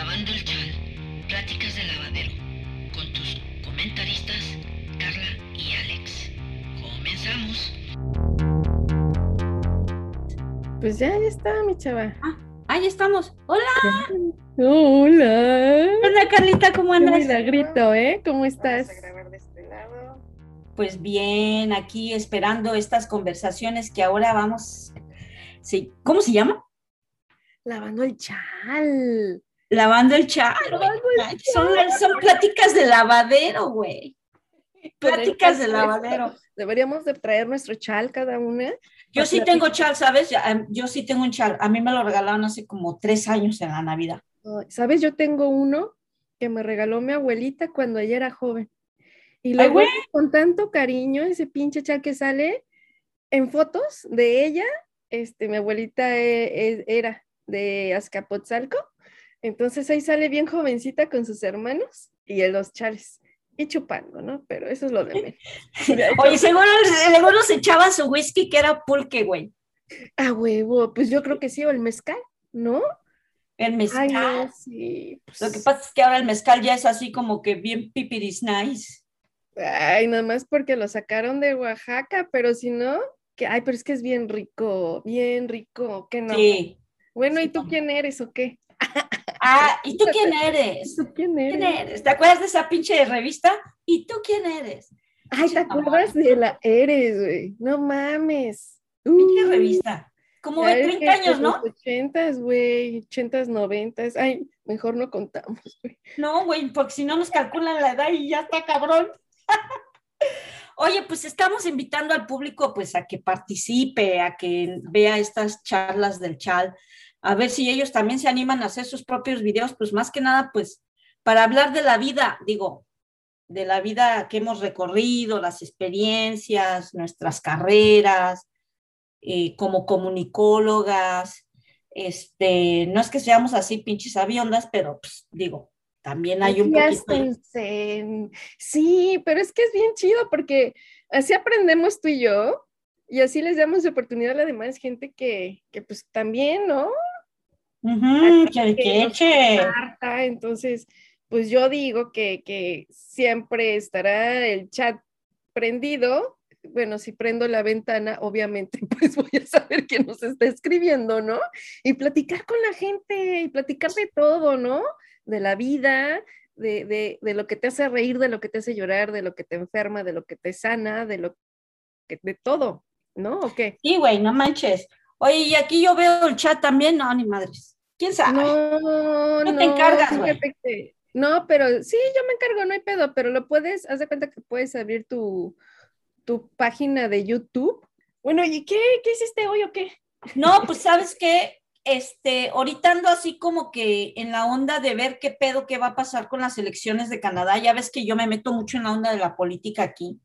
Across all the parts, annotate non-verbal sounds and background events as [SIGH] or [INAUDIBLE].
Lavando el Chal, Pláticas de Lavadero, con tus comentaristas Carla y Alex. Comenzamos. Pues ya, ya está, mi chava. Ah, ahí estamos. Hola. Hola. Hola, Carlita, ¿cómo Qué andas? milagrito, ¿eh? ¿Cómo estás? Vamos a grabar de este lado. Pues bien, aquí esperando estas conversaciones que ahora vamos. Sí, ¿cómo se llama? Lavando el chal. Lavando el chal. Ay, Son, son pláticas de lavadero, güey. Pláticas de lavadero. [LAUGHS] Deberíamos de traer nuestro chal cada una. Yo sí tengo chal, ¿sabes? Em, Yo sí tengo un chal. A mí me lo regalaron hace como tres años en la Navidad. ¿Sabes? Yo tengo uno que me regaló mi abuelita cuando ella era joven. Y guardo con tanto cariño, ese pinche chal que sale en fotos de ella. Este, mi abuelita e- e- era de Azcapotzalco. Entonces ahí sale bien jovencita con sus hermanos y en los chales. Y chupando, ¿no? Pero eso es lo de menos. [LAUGHS] Oye, seguro, seguro se echaba su whisky que era pulque, güey. Ah, huevo, pues yo creo que sí, o el mezcal, ¿no? El mezcal. Ay, no, sí. pues- Lo que pasa es que ahora el mezcal ya es así como que bien pipiris nice. Ay, nada más porque lo sacaron de Oaxaca, pero si no, que, ay, pero es que es bien rico, bien rico, que no. Sí. Bueno, sí, ¿y tú quién eres o qué? Ah, [LAUGHS] ¿y tú quién eres? ¿Tú quién eres? ¿Quién eres? ¿Te acuerdas de esa pinche revista? ¿Y tú quién eres? Ay, ¿te acuerdas de la Eres, güey? No mames. Pinche revista. Como de ves 30 que años, ¿no? Los ochentas, güey, ochentas, noventas. Ay, mejor no contamos, güey. No, güey, porque si no nos calculan la edad y ya está cabrón. [LAUGHS] Oye, pues estamos invitando al público pues a que participe, a que vea estas charlas del chal, a ver si ellos también se animan a hacer sus propios videos, pues más que nada pues para hablar de la vida, digo, de la vida que hemos recorrido, las experiencias, nuestras carreras, eh, como comunicólogas, este, no es que seamos así pinches aviondas, pero pues digo, también hay un poquito de... Sí, pero es que es bien chido porque así aprendemos tú y yo y así les damos oportunidad a la demás gente que, que pues también, ¿no? Que, que que. Entonces, pues yo digo que, que siempre estará el chat prendido. Bueno, si prendo la ventana, obviamente, [LAUGHS] pues voy a saber quién nos está escribiendo, ¿no? Y platicar con la gente y platicar de todo, ¿no? De la vida, de, de, de lo que te hace reír, de lo que te hace llorar, de lo que te enferma, de lo que te sana, de lo que, de todo, ¿no? ¿O qué? Sí, güey, no manches. Oye, y aquí yo veo el chat también, no, ni madres. ¿Quién sabe? No, No no, te encargas, güey. fíjate que- No, pero sí, yo me encargo, no hay pedo, pero lo puedes, haz de cuenta que puedes abrir tu, tu página de YouTube. Bueno, ¿y qué, qué hiciste hoy o qué? No, pues sabes qué, este, ahorita ando así como que en la onda de ver qué pedo, qué va a pasar con las elecciones de Canadá. Ya ves que yo me meto mucho en la onda de la política aquí.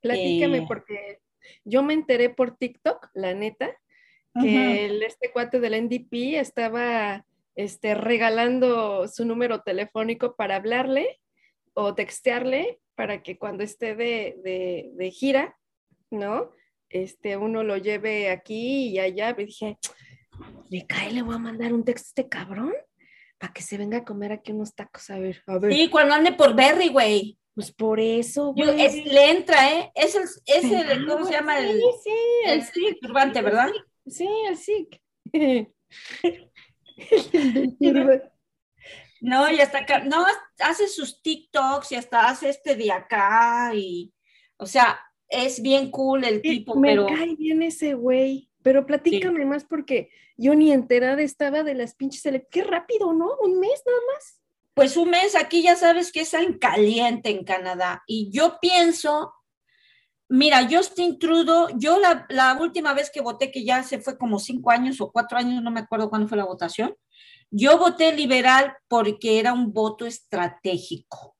Platícame, Eh. porque yo me enteré por TikTok, la neta, que el- este cuate del NDP estaba este, regalando su número telefónico para hablarle o textearle para que cuando esté de, de- de gira, ¿no? Este, uno lo lleve aquí y allá. Y dije, le cae, le voy a mandar un texto a este cabrón para que se venga a comer aquí unos tacos. A ver, a ver. Sí, cuando ande por Berry, güey. Pues por eso, Yo- güey. es- le entra, ¿eh? Es el, es el- ¿cómo se llama? El, Sí, sí, el el turbante, ¿verdad? Sí, el SIC. [LAUGHS] No, y hasta acá, no, hace sus TikToks y hasta hace este de acá y, o sea, es bien cool el tipo, Me pero cae bien ese güey. Pero platícame más porque yo ni enterada estaba de las pinches Qué rápido, ¿no? Un mes nada más. pues un mes aquí ya sabes que es en caliente en Canadá y yo pienso, mira, Justin Trudeau, yo la, la última vez que voté, que ya se fue como cinco años o cuatro años, no me acuerdo cuándo fue la votación, yo voté liberal porque era un voto estratégico.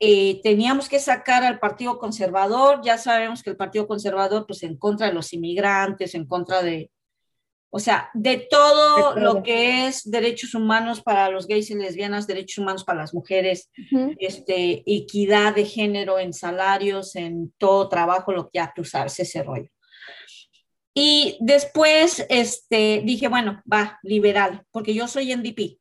Eh, teníamos que sacar al Partido Conservador, ya sabemos que el Partido Conservador, pues en contra de los inmigrantes, en contra de, o sea, de todo De todo. lo que es derechos humanos para los gays y lesbianas, derechos humanos para las mujeres, Ujú. este, equidad de género en salarios, en todo trabajo, lo que ya tú sabes, ese rollo. Y después este, dije, bueno, va, liberal, porque yo soy NDP.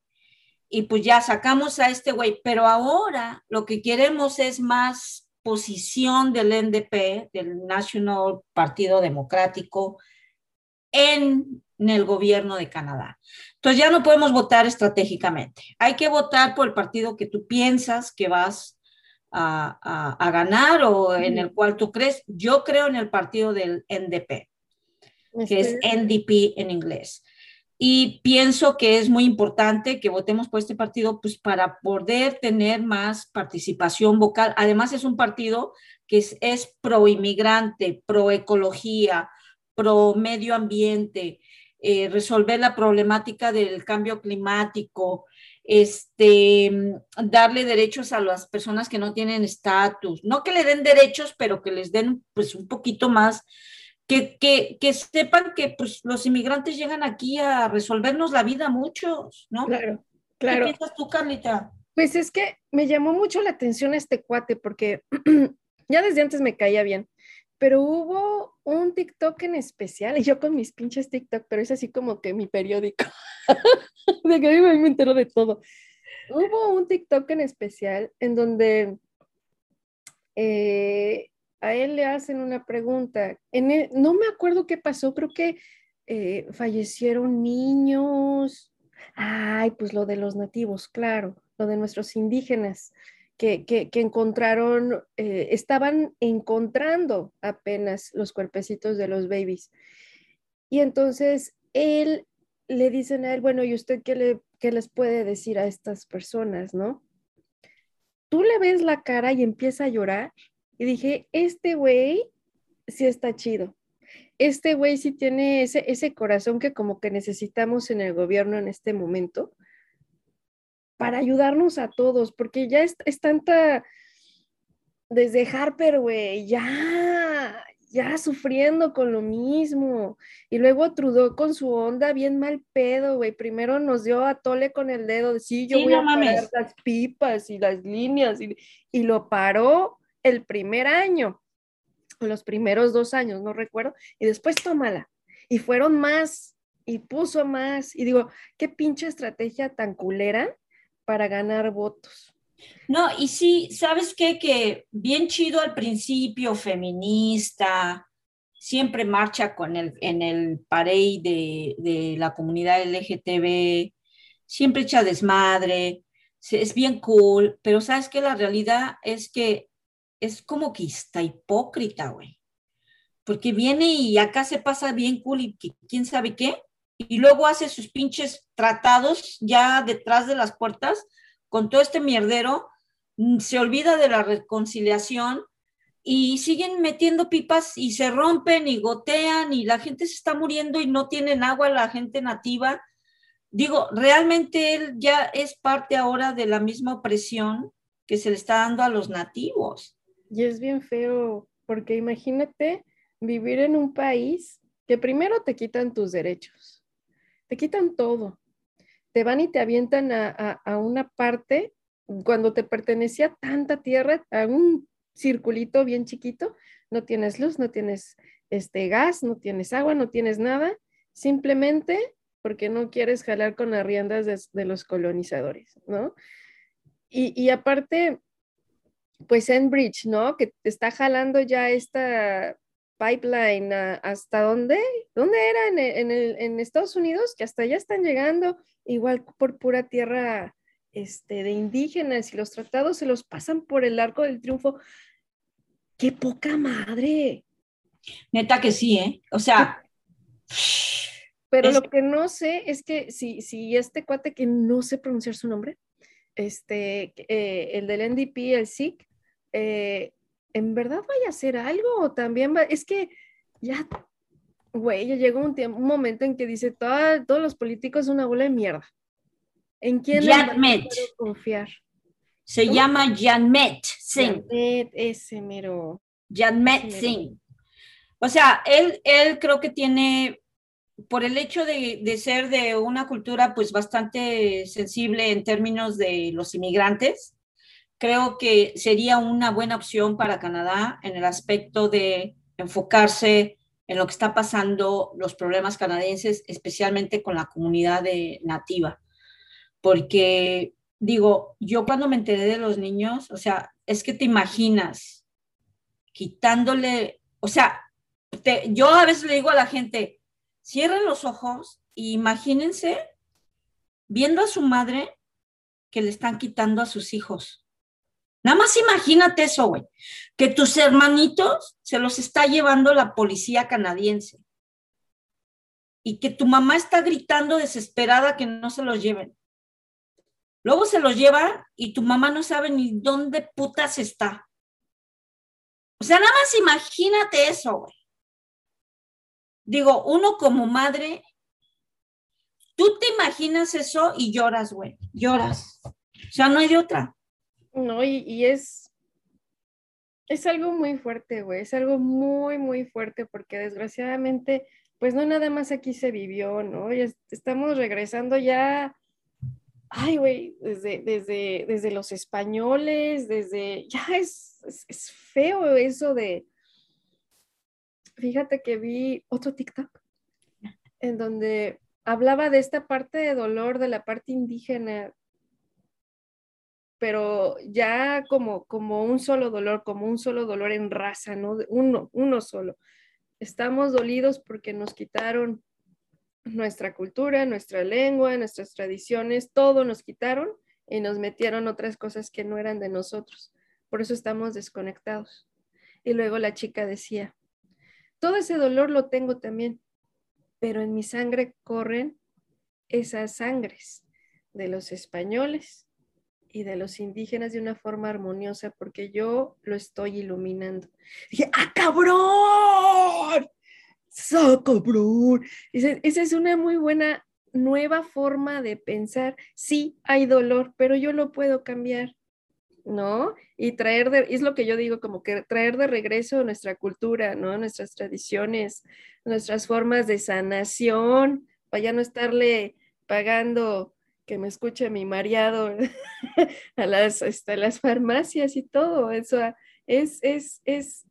y pues ya sacamos a este güey, pero ahora lo que queremos es más posición del NDP, del National Partido Democrático, en, el gobierno de Canadá. Entonces ya no podemos votar estratégicamente. Hay que votar por el partido que tú piensas que vas a, a, ganar o en el cual tú crees. Yo creo en el partido del NDP, que es NDP en inglés. Y pienso que es muy importante que votemos por este partido pues, para poder tener más participación vocal. Además, es un partido que es, es pro inmigrante, pro ecología, pro medio ambiente, eh, resolver la problemática del cambio climático, este, darle derechos a las personas que no tienen estatus, no que le den derechos, pero que les den pues un poquito más, que, que, que, sepan que pues los inmigrantes llegan aquí a resolvernos la vida muchos, ¿no? Claro, claro. ¿Qué piensas tú, Carlita? Pues es que me llamó mucho la atención este cuate porque [CLEARS THROAT] ya desde antes me caía bien pero hubo un TikTok en especial, y [LAUGHS] yo con mis pinches TikTok, pero es así como que mi periódico, [LAUGHS] de que a mí me entero de todo. Hubo un TikTok en especial en donde eh, a él le hacen una pregunta. En no me acuerdo qué pasó, creo que eh, fallecieron niños. Ay, pues lo de los nativos, claro, lo de nuestros indígenas que, encontraron, eh, estaban encontrando apenas los cuerpecitos de los babies. Y entonces él le dicen a él, bueno, ¿y usted qué, le, qué les puede decir a estas personas, no? Tú le ves la cara y empieza a llorar y dije, este güey sí está chido. Este güey sí tiene ese, ese corazón que como que necesitamos en el gobierno en este momento para ayudarnos a todos, porque ya es, tanta, desde Harper, güey, ya, ya sufriendo con lo mismo. Y luego Trudeau con su onda bien mal pedo, güey. Primero nos dio a tole con el dedo, de sí, yo voy a parar las pipas y las líneas, y, y lo paró el primer año, los primeros dos años, no recuerdo, y después tómala. Y fueron más, y puso más, y digo, qué pinche estrategia tan culera para ganar votos. No, y sí, ¿sabes qué? Que bien chido al principio, feminista, siempre marcha con el, en el parade de, de la comunidad LGTB, siempre echa desmadre, es bien cool, pero ¿sabes qué? La realidad es que es como que está hipócrita, güey. Porque viene y acá se pasa bien cool y quién sabe qué, y luego hace sus pinches tratados ya detrás de las puertas con todo este mierdero, mm, se olvida de la reconciliación y siguen metiendo pipas y se rompen y gotean y la gente se está muriendo y no tienen agua la gente nativa. Digo, realmente él ya es parte ahora de la misma opresión que se le está dando a los nativos. Y es bien feo, porque imagínate vivir en un país que primero te quitan tus derechos te quitan todo. Te van y te avientan a, una parte cuando te pertenecía tanta tierra, a un circulito bien chiquito, no tienes luz, no tienes este gas, no tienes agua, no tienes nada, simplemente porque no quieres jalar con las riendas de, los colonizadores, ¿no? Y, y, aparte, pues Enbridge, ¿no? Que te está jalando ya esta pipeline hasta dónde, dónde era en, en, Estados Unidos, que hasta allá están llegando, igual por pura tierra este, de indígenas y los tratados se los pasan por el arco del triunfo. ¡Qué poca madre! Neta que sí, ¿eh? O sea... Pero lo que no sé es que si, si este cuate que no sé pronunciar su nombre, este, eh, el del NDP, el SIC, eh, ¿en verdad vaya a hacer algo? O también va, es que ya, güey, ya llegó un, tiempo, un momento en que dice, todos los políticos son una bola de mierda. ¿En quién confiar? Se llama Janmet Singh. Janmet, ese mero. Janmet Singh. O sea, él, él creo que tiene, por el hecho de, de, ser de una cultura pues bastante sensible en términos de los inmigrantes, creo que sería una buena opción para Canadá en el aspecto de enfocarse en lo que está pasando, los problemas canadienses, especialmente con la comunidad de nativa. porque digo, yo cuando me enteré de los niños, o sea, es que te imaginas quitándole, o sea, yo a veces le digo a la gente, cierren los ojos e imagínense viendo a su madre que le están quitando a sus hijos. Nada más imagínate eso, güey, que tus hermanitos se los está llevando la policía canadiense y que tu mamá está gritando desesperada que no se los lleven. Luego se los lleva y tu mamá no sabe ni dónde putas está. O sea, nada más imagínate eso, güey. Digo, uno como madre, tú te imaginas eso y lloras, güey, lloras. O sea, no hay de otra. No, y, y es, es algo muy fuerte, güey, es algo muy, muy fuerte porque desgraciadamente, pues no nada más aquí se vivió, ¿no? estamos regresando ya ay, güey, desde, desde, desde los españoles, desde, ya es, es, feo eso de, fíjate que vi otro TikTok en donde hablaba de esta parte de dolor, de la parte indígena, pero ya como, como un solo dolor, como un solo dolor en raza, ¿no? Uno, uno solo. Estamos dolidos porque nos quitaron nuestra cultura, nuestra lengua, nuestras tradiciones, todo nos quitaron y nos metieron otras cosas que no eran de nosotros. Por eso estamos desconectados. Y luego la chica decía, todo ese dolor lo tengo también, pero en mi sangre corren esas sangres de los españoles y de los indígenas de una forma armoniosa porque yo lo estoy iluminando. dije, ¡ah, cabrón! cabrón! Esa es una muy buena nueva forma de pensar. Sí, hay dolor, pero yo lo puedo cambiar, ¿no? Y traer es lo que yo digo, como que traer de regreso nuestra cultura, ¿no? Nuestras tradiciones, nuestras formas de sanación, para ya no estarle pagando que me escuche mi mareado [LAUGHS] a las, este, las farmacias y todo. Eso es, es, es,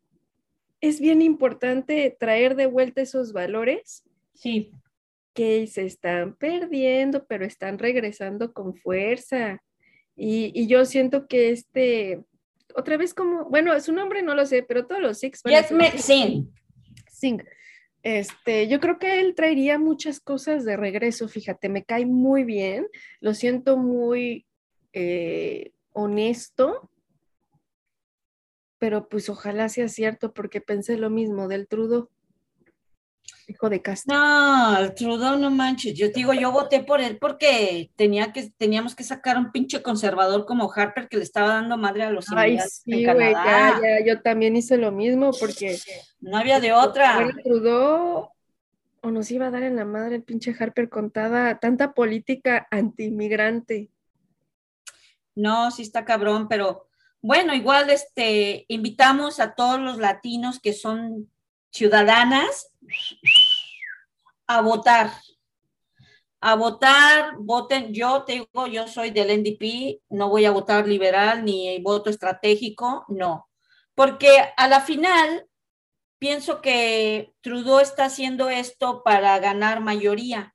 es bien importante traer de vuelta esos valores. Sí. Que se están perdiendo, pero están regresando con fuerza. Y, yo siento que este, otra vez como, bueno, su nombre no lo sé, pero todos los Six. Yes. Este, yo creo que él traería muchas cosas de regreso, fíjate, me cae muy bien, lo siento muy eh, honesto, pero pues ojalá sea cierto porque pensé lo mismo del Trudeau. Hijo de Castro. No, el Trudeau no manches. Yo digo, yo voté por él porque tenía que, teníamos que sacar un pinche conservador como Harper que le estaba dando madre a los Ay, sí, güey, ya, ya, yo también hice lo mismo porque no había de otra. Trudeau o nos iba a dar en la madre el pinche Harper contada tanta política anti-inmigrante. No, sí está cabrón, pero bueno, igual este, invitamos a todos los latinos que son ciudadanas a votar. A votar, voten, yo te digo, yo soy del NDP, no voy a votar liberal ni voto estratégico, no. Porque a la final pienso que Trudeau está haciendo esto para ganar mayoría,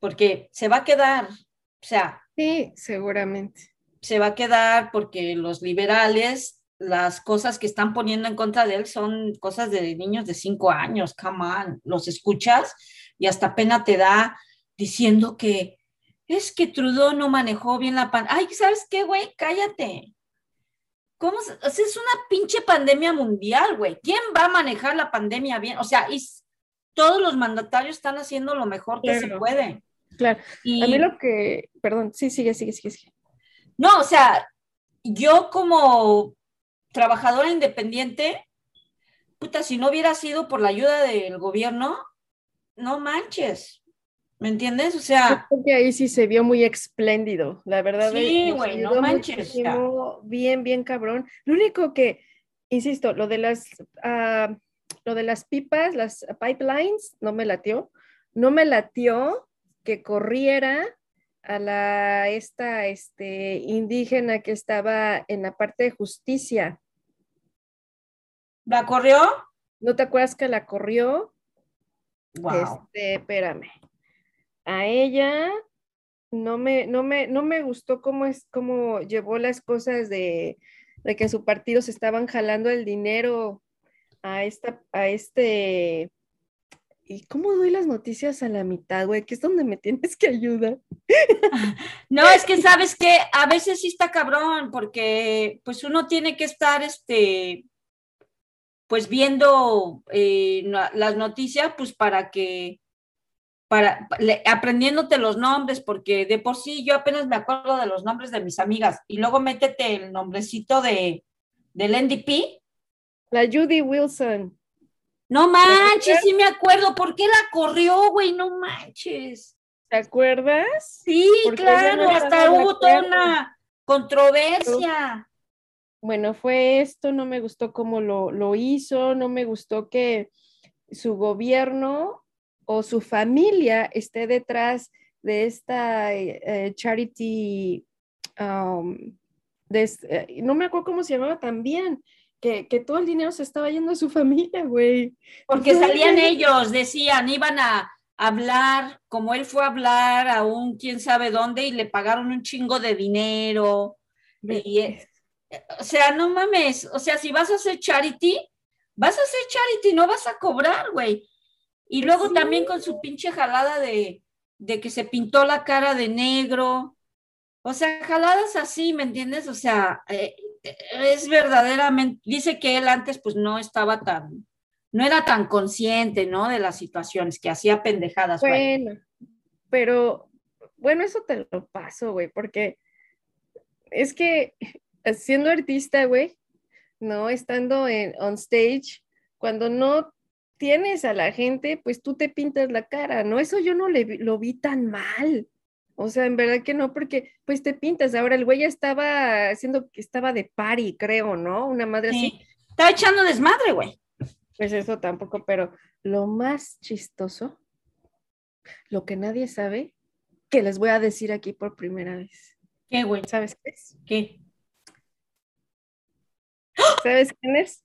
porque se va a quedar, o sea. Sí, seguramente se va a quedar porque los liberales, las cosas que están poniendo en contra de él son cosas de niños de cinco años, come on, los escuchas y hasta pena te da diciendo que es que Trudeau no manejó bien la pandemia. Ay, ¿sabes qué, güey? Cállate. ¿Cómo? es una pinche pandemia mundial, güey. ¿Quién va a manejar la pandemia bien? O sea, y todos los mandatarios están haciendo lo mejor que se puede. Claro. Y... A mí lo que, perdón, sí, sigue, sigue, sigue, sigue. No, o sea, yo como trabajadora independiente, puta, si no hubiera sido por la ayuda del gobierno, no manches. ¿Me entiendes? O sea. Porque ahí sí se vio muy espléndido, la verdad. Sí, güey, no manches. Bien, bien cabrón. Lo único que, insisto, lo de las, uh, lo de las pipas, las pipelines, no me latió. No me latió que corriera a la esta este, indígena que estaba en la parte de justicia. ¿La corrió? ¿No te acuerdas que la corrió? Wow. Este, espérame. A ella, no me, no me, no me gustó cómo es, cómo llevó las cosas de, de que su partido se estaban jalando el dinero a esta, a este. ¿Y cómo doy las noticias a la mitad, güey? Que es donde me tienes que ayudar. [LAUGHS] No, es que sabes que a veces sí está cabrón, porque pues uno tiene que estar, este, pues viendo eh, las noticias, pues para que para aprendiéndote los nombres, porque de por sí yo apenas me acuerdo de los nombres de mis amigas y luego métete el nombrecito de del NDP. La Judy Wilson. No manches, sí me acuerdo. ¿Por qué la corrió, güey? No manches. ¿Te acuerdas? Sí, claro, hasta hubo toda una controversia. Bueno, fue esto, no me gustó cómo lo, lo hizo, no me gustó que su gobierno o su familia esté detrás de esta eh, charity, um, eh, no me acuerdo cómo se llamaba también, que, que, todo el dinero se estaba yendo a su [LAUGHS] familia, güey. Porque salían ellos, decían, iban a hablar, como él fue a hablar a un quién sabe dónde y le pagaron un chingo de dinero. Y, o sea, no mames, o sea, si vas a hacer charity, vas a hacer charity, no vas a cobrar, güey. Y luego también con su pinche jalada de, de que se pintó la cara de negro. O sea, jaladas así, ¿me entiendes? O sea, eh, es verdaderamente, dice que él antes pues no estaba tan, no era tan consciente, ¿no? De las situaciones, que hacía pendejadas. Bueno, pero, bueno, eso te lo paso, güey, porque es que siendo artista, güey, ¿no? Estando en on stage, cuando no tienes a la gente, pues tú te pintas la cara, ¿no? Eso yo no le, lo vi tan mal. O sea, en verdad que no, porque pues te pintas. Ahora el güey ya estaba haciendo que estaba de pari, creo, ¿no? Una madre así. Está echando desmadre, güey. Pues eso tampoco, pero lo más chistoso, lo que nadie sabe, que les voy a decir aquí por primera vez. ¿Qué, güey? ¿Sabes qué es? ¿Qué? ¿Sabes quién es?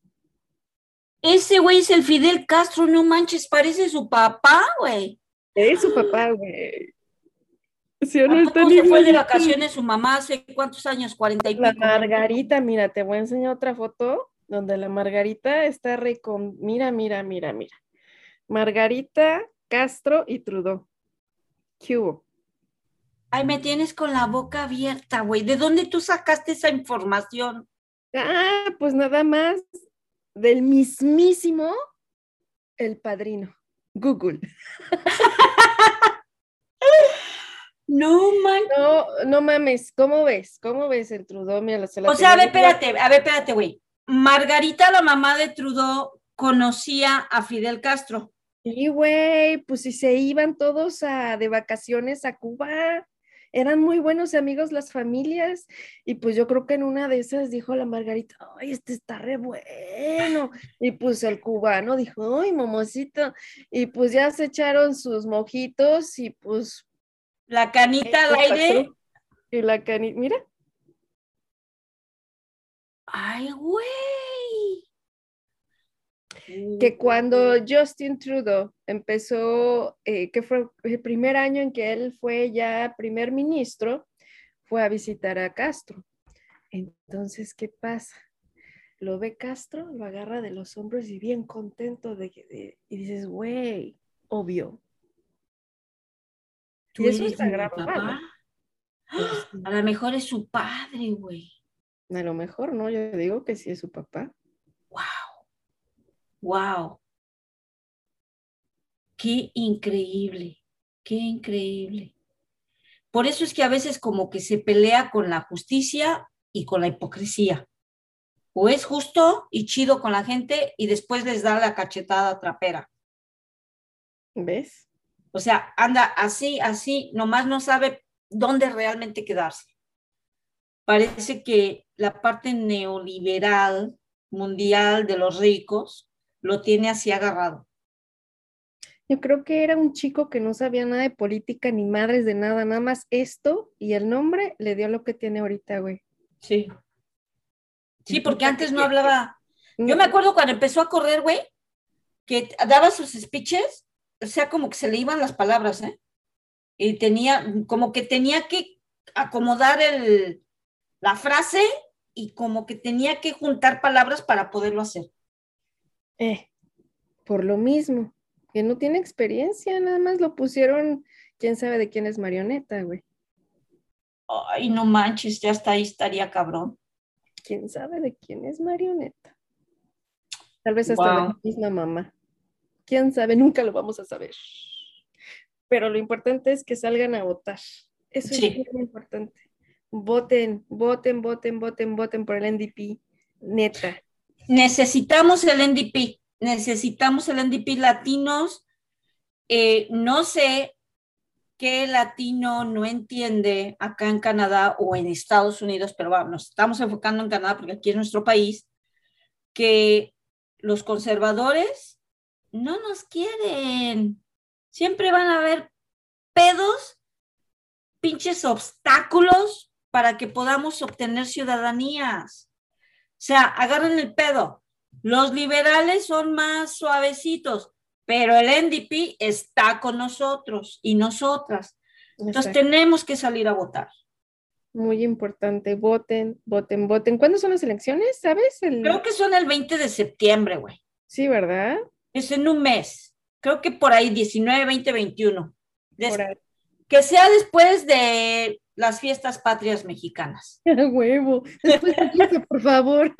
Ese güey es el Fidel Castro, no manches, parece su papá, güey. Es su papá, güey. ¿Sí no se fue de vacaciones su mamá hace cuántos años? ¿Cuarenta y pico? La Margarita, mira, te voy a enseñar otra foto donde la Margarita está re con... Mira, mira, mira, mira. Margarita, Castro y Trudeau. ¿Qué hubo? Ay, me tienes con la boca abierta, güey. ¿De dónde tú sacaste esa información? Ah, pues nada más del mismísimo El Padrino, Google. [LAUGHS] No, man. No, no mames, ¿cómo ves? ¿Cómo ves el Trudeau? Mira, o sea, a ver, espérate, a ver, espérate, güey. Margarita, la mamá de Trudeau, conocía a Fidel Castro. Sí, güey, pues si se iban todos a, de vacaciones a Cuba eran muy buenos amigos las familias y pues yo creo que en una de esas dijo la Margarita, ay, este está re bueno. Y pues el cubano dijo, ay, momosito. Y pues ya se echaron sus mojitos y pues... La canita al aire. Y la canita, mira. Ay, güey que cuando Justin Trudeau empezó, eh, que fue el primer año en que él fue ya primer ministro, fue a visitar a Castro. Entonces, ¿qué pasa? Lo ve Castro, lo agarra de los hombros y bien contento de, y dices, güey, obvio. y eso está grabado. A lo mejor es su padre, güey. A lo mejor no, yo digo que sí es su papá. ¡Wow! ¡Qué increíble! ¡Qué increíble! Por eso es que a veces como que se pelea con la justicia y con la hipocresía. O es justo y chido con la gente y después les da la cachetada trapera. ¿Ves? O sea, anda así, así, nomás no sabe dónde realmente quedarse. Parece que la parte neoliberal mundial de los ricos lo tiene así agarrado. Yo creo que era un chico que no sabía nada de política ni madres de nada, nada más esto y el nombre le dio lo que tiene ahorita, güey. Sí. Sí, porque antes no hablaba. Yo me acuerdo cuando empezó a correr, güey, que daba sus speeches, o sea, como que se le iban las palabras, ¿eh? y tenía, como que tenía que acomodar el, la frase y como que tenía que juntar palabras para poderlo hacer. Eh, por lo mismo, que no tiene experiencia, nada más lo pusieron, quién sabe de quién es marioneta, güey. Ay, no manches, ya hasta ahí estaría cabrón. ¿Quién sabe de quién es marioneta? Tal vez hasta de la misma mamá. ¿Quién sabe? Nunca lo vamos a saber. Pero lo importante es que salgan a votar. Eso es muy importante. Voten, voten, voten, voten, voten por el NDP. Neta. Necesitamos el NDP. Necesitamos el NDP latinos. Eh, no sé qué latino no entiende acá en Canadá o en Estados Unidos, pero vamos, nos estamos enfocando en Canadá porque aquí es nuestro país, que los conservadores no nos quieren. Siempre van a haber pedos, pinches obstáculos para que podamos obtener ciudadanías. O sea, agarren el pedo. Los liberales son más suavecitos, pero el NDP está con nosotros y nosotras. Entonces tenemos que salir a votar. Muy importante, voten, voten, voten. ¿Cuándo son las elecciones? ¿Sabes? Creo que son el 20 de septiembre, güey. Sí, ¿verdad? Es en un mes. Creo que por ahí, 19, 20, 21. Que sea después de las fiestas patrias mexicanas. [LAUGHS] huevo! Después de por favor.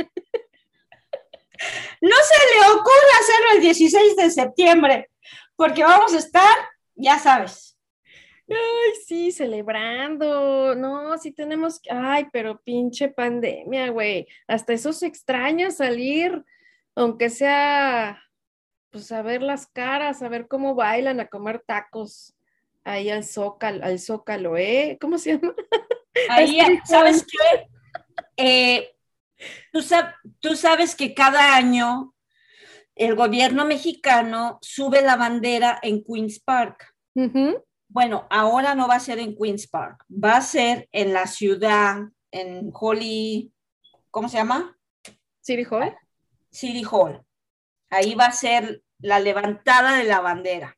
No se le ocurra hacerlo el 16 de septiembre, porque vamos a estar, ya sabes. Ay, sí, celebrando. No, sí tenemos que. Ay, pero pinche pandemia, güey. Hasta eso se extraña salir, aunque sea, pues a ver las caras, a ver cómo bailan, a comer tacos ahí al zócalo, al zócalo, ¿eh? ¿Cómo se llama? [LAUGHS] Ahí, ¿sabes qué? Eh, tú, sabes que cada año el gobierno mexicano sube la bandera en Queen's Park. Bueno, ahora no va a ser en Queen's Park, va a ser en la ciudad, en Holly, ¿cómo se llama? City Hall. City Hall. Ahí va a ser la levantada de la bandera.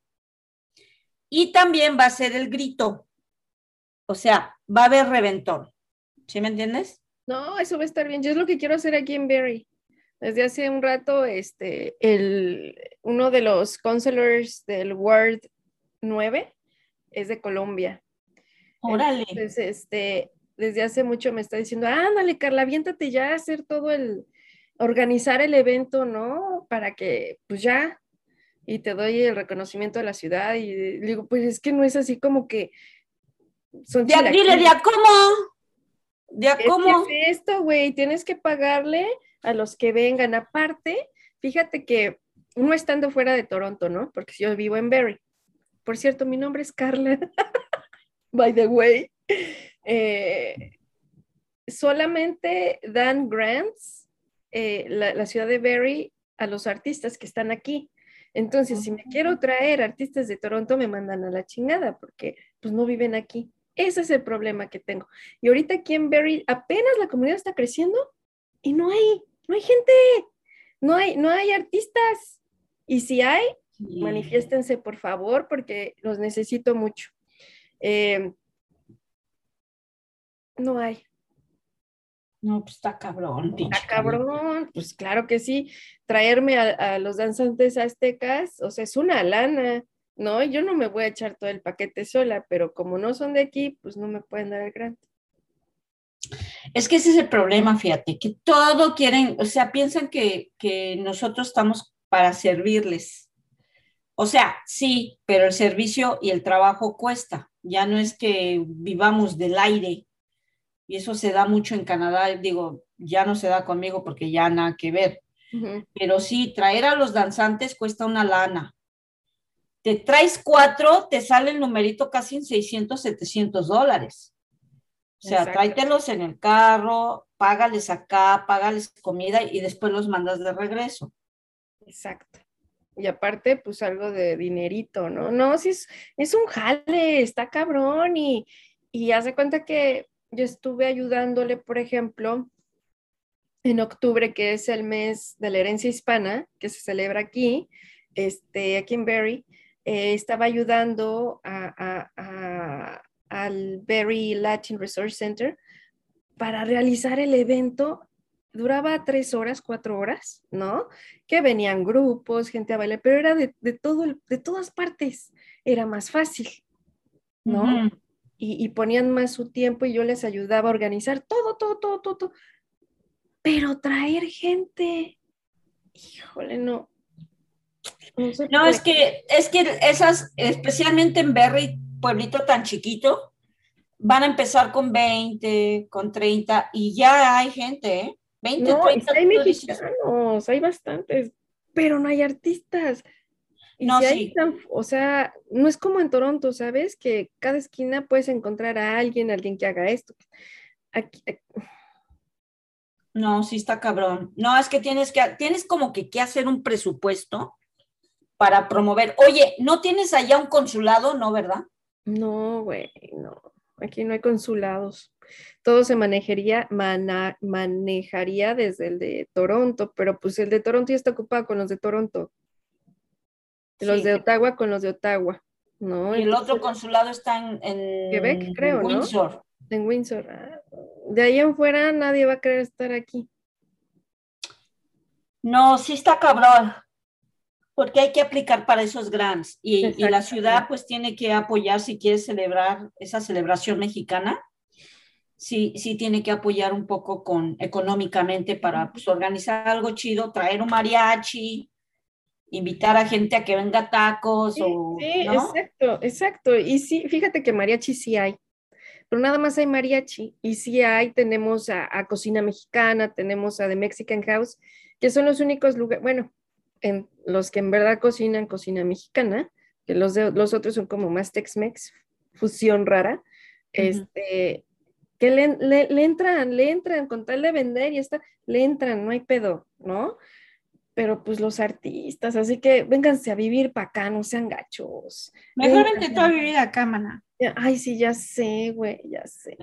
Y también va a ser el grito. O sea, va a haber reventón. ¿Sí me entiendes? No, eso va a estar bien. Yo es lo que quiero hacer aquí en Berry. Desde hace un rato, este, el, uno de los counselors del Ward 9 es de Colombia. Órale. Entonces, este, desde hace mucho me está diciendo, ándale, Carla, aviéntate ya a hacer todo el, organizar el evento, ¿no? Para que, pues ya, y te doy el reconocimiento de la ciudad y digo, pues es que no es así como que son ya, dile, ¿de a cómo? ¿De a cómo? Es esto, güey, tienes que pagarle a los que vengan. Aparte, fíjate que uno estando fuera de Toronto, ¿no? Porque yo vivo en Barrie. Por cierto, mi nombre es Carla. [LAUGHS] By the way. Eh, solamente dan grants eh, la, la, ciudad de Barrie a los artistas que están aquí. Entonces, si me quiero traer artistas de Toronto, me mandan a la chingada porque pues no viven aquí. Ese es el problema que tengo. Y ahorita aquí en Berry apenas la comunidad está creciendo y no hay, no hay gente, no hay, no hay artistas. Y si hay, manifiéstense por favor porque los necesito mucho. Eh, no hay. No, pues está cabrón. Está cabrón, pues claro que sí. Traerme a, los danzantes aztecas, o sea, es una lana, ¿no? Yo no me voy a echar todo el paquete sola, pero como no son de aquí, pues no me pueden dar el grant. Es que ese es el problema, fíjate, que todo quieren, o sea, piensan que, que nosotros estamos para servirles. O sea, sí, pero el servicio y el trabajo cuesta. Ya no es que vivamos del aire, y eso se da mucho en Canadá, digo, ya no se da conmigo porque ya nada que ver, pero sí, traer a los danzantes cuesta una lana. Te traes cuatro, te sale el numerito casi en 600, 700 dólares. O sea, tráetelos en el carro, págales acá, págales comida y después los mandas de regreso. Exacto. Y aparte, pues algo de dinerito, ¿no? No, si es, es un jale, está cabrón y, y hace cuenta que yo estuve ayudándole, por ejemplo, en octubre, que es el mes de la herencia hispana, que se celebra aquí, este, aquí en Berry, eh, estaba ayudando a, al Berry Latin Research Center para realizar el evento. Duraba tres horas, cuatro horas, ¿no? Que venían grupos, gente a bailar, pero era de, todo, de todas partes. Era más fácil, ¿no? Y, y, ponían más su tiempo y yo les ayudaba a organizar todo, todo, todo, todo. todo. Pero traer gente, híjole, no, no, es que, es que esas, especialmente en Berry, pueblito tan chiquito, van a empezar con 20, con 30 y ya hay gente, ¿eh? 20, no, 30. Hay mexicanos, hay bastantes, pero no hay artistas. No, sí. o sea, no es como en Toronto, ¿sabes? Que cada esquina puedes encontrar a alguien, alguien que haga esto. aquí, No, sí está cabrón. No, es que tienes que, tienes como que, que hacer un presupuesto para promover. Oye, ¿no tienes allá un consulado, no, verdad? No, güey, no. Aquí no hay consulados. Todo se manejaría, manejaría desde el de Toronto, pero pues el de Toronto ya está ocupado con los de Toronto. Los de Ottawa con los de Ottawa, ¿no? Y el otro consulado está en, Quebec, creo, en Windsor. En Windsor. Ah, de ahí en fuera nadie va a querer estar aquí. No, sí está cabrón porque hay que aplicar para esos grants y, la ciudad pues tiene que apoyar si quiere celebrar esa celebración mexicana. Sí, sí tiene que apoyar un poco con económicamente para pues, organizar algo chido, traer un mariachi, invitar a gente a que venga tacos sí, o sí, exacto, exacto. Y sí, fíjate que mariachi sí hay, pero nada más hay mariachi y sí hay, tenemos a, a Cocina Mexicana, tenemos a The Mexican House, que son los únicos lugares, bueno, en los que en verdad cocinan cocina mexicana, que los, de, los otros son como más Tex-Mex, fusión rara, este, que le, le, entran, le entran con tal de vender y está, le entran, no hay pedo, ¿no? Pero pues los artistas, así que vénganse a vivir para acá, no sean gachos. Mejor vente tú a vivir acá, mana. Ay, sí, ya sé, güey, ya sé.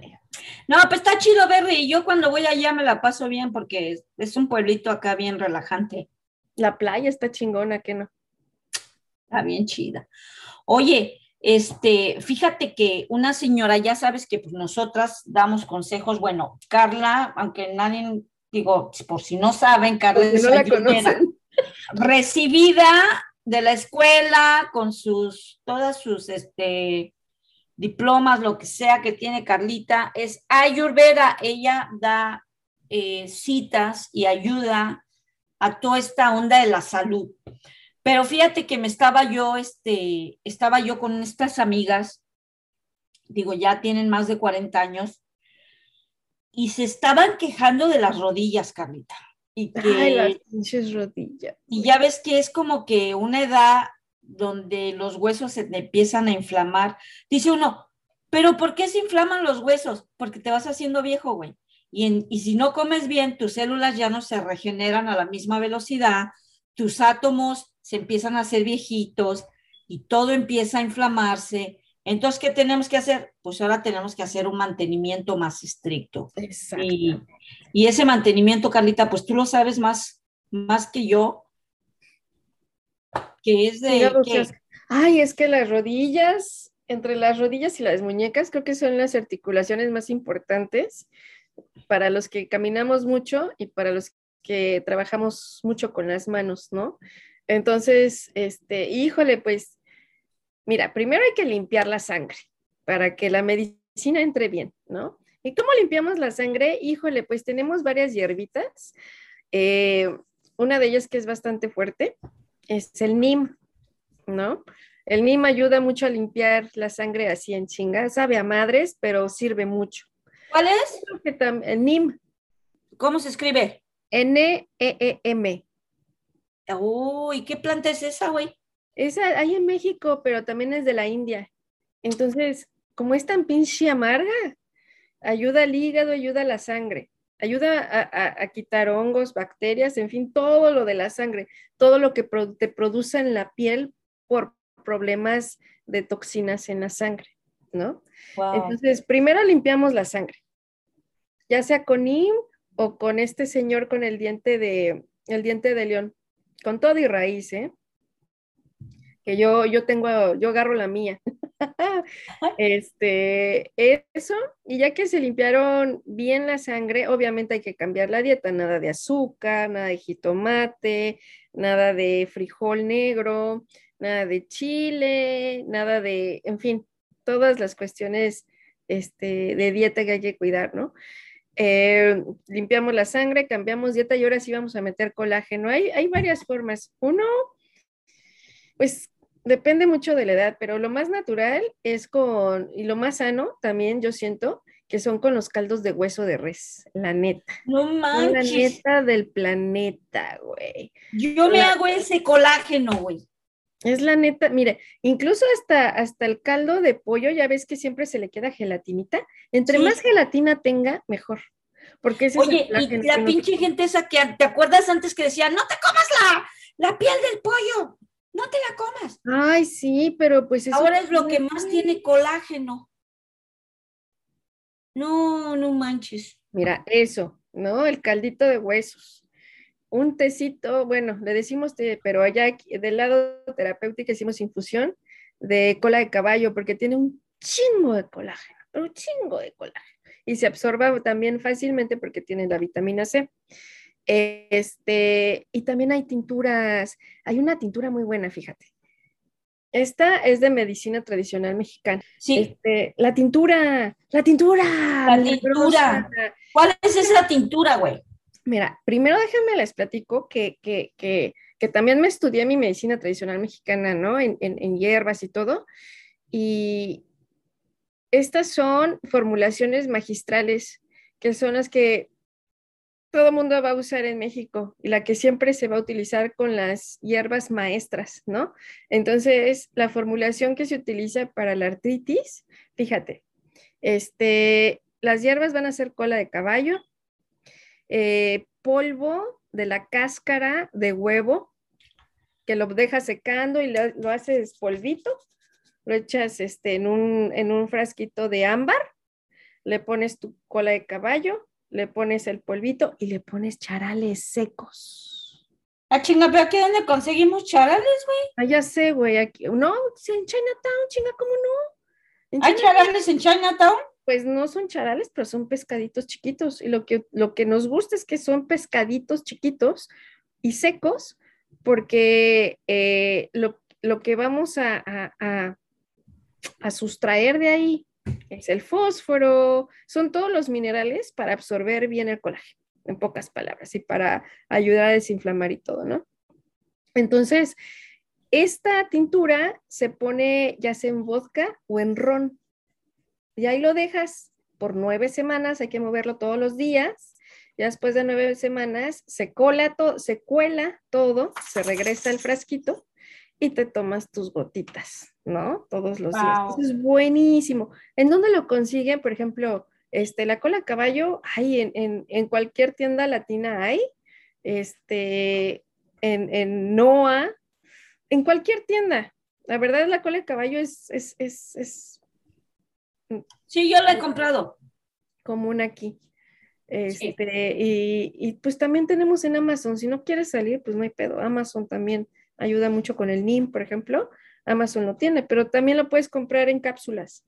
No, pues está chido, Berry. Yo cuando voy allá me la paso bien porque es un pueblito acá bien relajante. La playa está chingona, ¿qué no? Está bien chida. Oye, este, fíjate que una señora, ya sabes que pues, nosotras damos consejos, bueno, Carla, aunque nadie, digo, por si no saben, Carla es [LAUGHS] recibida de la escuela con sus, todas sus, este, diplomas, lo que sea que tiene Carlita, es Ayurveda, ella da eh, citas y ayuda a toda esta onda de la salud. Pero fíjate que me estaba yo, este, estaba yo con estas amigas, digo, ya tienen más de 40 años, y se estaban quejando de las rodillas, Carlita. Y que, las rodillas. Y ya ves que es como que una edad donde los huesos se empiezan a inflamar. Dice uno, pero ¿por qué se inflaman los huesos? Porque te vas haciendo viejo, güey. Y, si no comes bien, tus células ya no se regeneran a la misma velocidad, tus átomos se empiezan a hacer viejitos y todo empieza a inflamarse. Entonces, ¿qué tenemos que hacer? Pues ahora tenemos que hacer un mantenimiento más estricto. Exacto. Y, y, ese mantenimiento, Carlita, pues tú lo sabes más, más que yo, que es de... Ay, es que las rodillas, entre las rodillas y las muñecas, creo que son las articulaciones más importantes para los que caminamos mucho y para los que trabajamos mucho con las manos, ¿no? Entonces, este, híjole, pues, mira, primero hay que limpiar la sangre para que la medicina entre bien, ¿no? ¿Y cómo limpiamos la sangre? Híjole, pues tenemos varias hierbitas. Eh, una de ellas que es bastante fuerte es el NIM, ¿no? El NIM ayuda mucho a limpiar la sangre así en chinga, sabe a madres, pero sirve mucho. ¿Cuál es? El NIM. ¿Cómo se escribe? N-E-E-M. Uy, ¿qué planta es esa, güey? Esa hay en México, pero también es de la India. Entonces, como es tan pinche amarga, ayuda al hígado, ayuda a la sangre, ayuda a, quitar hongos, bacterias, en fin, todo lo de la sangre, todo lo que te produce en la piel por problemas de toxinas en la sangre, ¿no? Entonces, primero limpiamos la sangre, ya sea con IM o con este señor con el diente de, el diente de león, con todo y raíz, ¿eh? Que yo, yo tengo, yo agarro la mía. este, eso, y ya que se limpiaron bien la sangre, obviamente hay que cambiar la dieta, nada de azúcar, nada de jitomate, nada de frijol negro, nada de chile, nada de, en fin, todas las cuestiones este, de dieta que hay que cuidar, ¿no? Eh, limpiamos la sangre, cambiamos dieta y ahora sí vamos a meter colágeno. Hay, hay varias formas. Uno, pues depende mucho de la edad, pero lo más natural es con, y lo más sano también yo siento, que son con los caldos de hueso de res, la neta. No manches. La neta del planeta, güey. Yo me hago ese colágeno, güey. Es la neta, mire, incluso hasta, hasta el caldo de pollo, ya ves que siempre se le queda gelatinita. Entre más gelatina tenga, mejor. Porque ese Oye, y la pinche gente esa que, ¿te acuerdas antes que decía, no te comas la, la piel del pollo? No te la comas. Ay, sí, pero pues eso Ahora es lo que más tiene colágeno. No, no manches. Mira, eso, ¿no? El caldito de huesos. Un tecito, bueno, le decimos té, pero allá del lado terapéutico hicimos infusión de cola de caballo porque tiene un chingo de colágeno, pero un chingo de colágeno. Y se absorba también fácilmente porque tiene la vitamina C. Este, y también hay tinturas, hay una tintura muy buena, fíjate. Esta es de medicina tradicional mexicana. Sí. Este, la tintura, la tintura. La tintura. ¿Cuál es esa tintura, güey? Mira, primero déjenme les platico que, que, que, que, también me estudié mi medicina tradicional mexicana, ¿no? En, en, en hierbas y todo. Y estas son formulaciones magistrales, que son las que todo el mundo va a usar en México y la que siempre se va a utilizar con las hierbas maestras, ¿no? Entonces, la formulación que se utiliza para la artritis, fíjate, este, las hierbas van a ser cola de caballo, eh, polvo de la cáscara de huevo, que lo dejas secando y lo, lo haces polvito, lo echas este, en, un, en un frasquito de ámbar, le pones tu cola de caballo, le pones el polvito y le pones charales secos. Ah, chinga, pero aquí dónde conseguimos charales, güey. Ah, ya sé, güey. Aquí, no, en Chinatown, chinga, ¿cómo no? ¿Hay charales en Chinatown? Pues no son charales, pero son pescaditos chiquitos. Y lo que, lo que nos gusta es que son pescaditos chiquitos y secos, porque eh, lo, lo, que vamos a, a, a, a sustraer de ahí es el fósforo, son todos los minerales para absorber bien el colágeno, en pocas palabras, y para ayudar a desinflamar y todo, ¿no? Entonces, esta tintura se pone ya sea en vodka o en ron, y ahí lo dejas por nueve semanas, hay que moverlo todos los días, ya después de nueve semanas se cola todo, se cuela todo, se regresa el frasquito y te tomas tus gotitas, ¿no? Todos los días. Eso es buenísimo. ¿En dónde lo consiguen? Por ejemplo, este, la cola caballo, hay en, en, en, cualquier tienda latina hay, este, en, en NOA, en cualquier tienda. La verdad, la cola de caballo es, es, es, es Sí, yo la he comprado. Común aquí. Este, sí. y, y, pues también tenemos en Amazon. Si no quieres salir, pues no hay pedo. Amazon también ayuda mucho con el NIM, por ejemplo. Amazon lo tiene, pero también lo puedes comprar en cápsulas.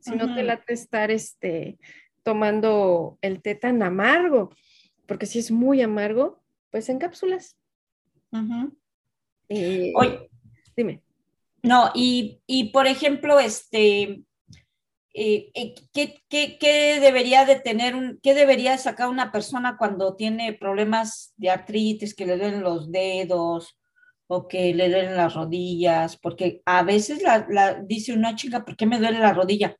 Si no te late estar este, tomando el té tan amargo, porque si es muy amargo, pues en cápsulas. Eh, Oye, dime. No, y, y por ejemplo, este, eh, eh, ¿qué, qué, qué, debería de tener, un, qué debería sacar una persona cuando tiene problemas de artritis, que le duelen los dedos o que le duelen las rodillas? Porque a veces la, dice una chica, ¿por qué me duele la rodilla?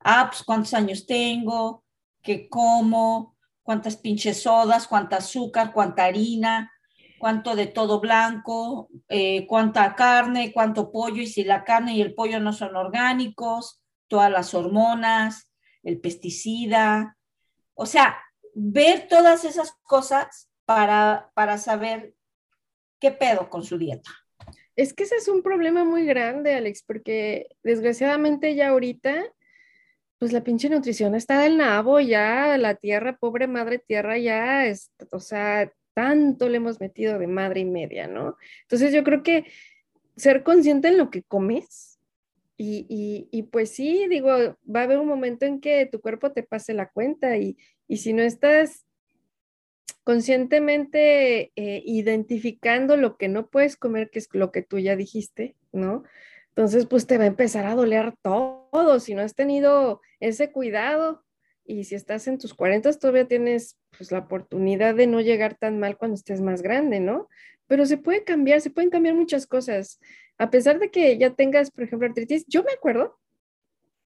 Ah, pues cuántos años tengo, qué como, cuántas pinches sodas, cuánta azúcar, cuánta harina, cuánto de todo blanco, eh, cuánta carne, cuánto pollo, y si la carne y el pollo no son orgánicos todas las hormonas, el pesticida, o sea, ver todas esas cosas para, para saber qué pedo con su dieta. Es que ese es un problema muy grande, Alex, porque desgraciadamente ya ahorita, pues la pinche nutrición está del nabo, ya la tierra, pobre madre tierra, ya, es, o sea, tanto le hemos metido de madre y media, ¿no? Entonces yo creo que ser consciente en lo que comes. Y, y, pues sí, digo, va a haber un momento en que tu cuerpo te pase la cuenta y, y si no estás conscientemente eh, identificando lo que no puedes comer, que es lo que tú ya dijiste, ¿no? Entonces, pues te va a empezar a doler todo si no has tenido ese cuidado. Y si estás en tus 40, todavía tienes pues, la oportunidad de no llegar tan mal cuando estés más grande, ¿no? Pero se puede cambiar, se pueden cambiar muchas cosas. A pesar de que ya tengas, por ejemplo, artritis, yo me acuerdo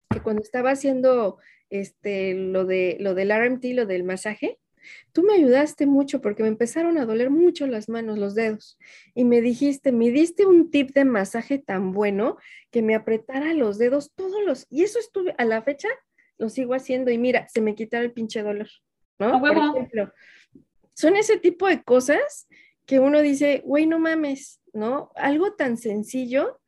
que cuando estaba haciendo este, lo, de, lo del RMT, lo del masaje, Tú me ayudaste mucho porque me empezaron a doler mucho las manos, los dedos. Y me dijiste, me diste un tip de masaje tan bueno que me apretara los dedos todos los... Y eso estuve a la fecha, lo sigo haciendo y mira, se me quitara el pinche dolor. ¿no? Por ejemplo, son ese tipo de cosas que uno dice, güey, no mames, ¿no? Algo tan sencillo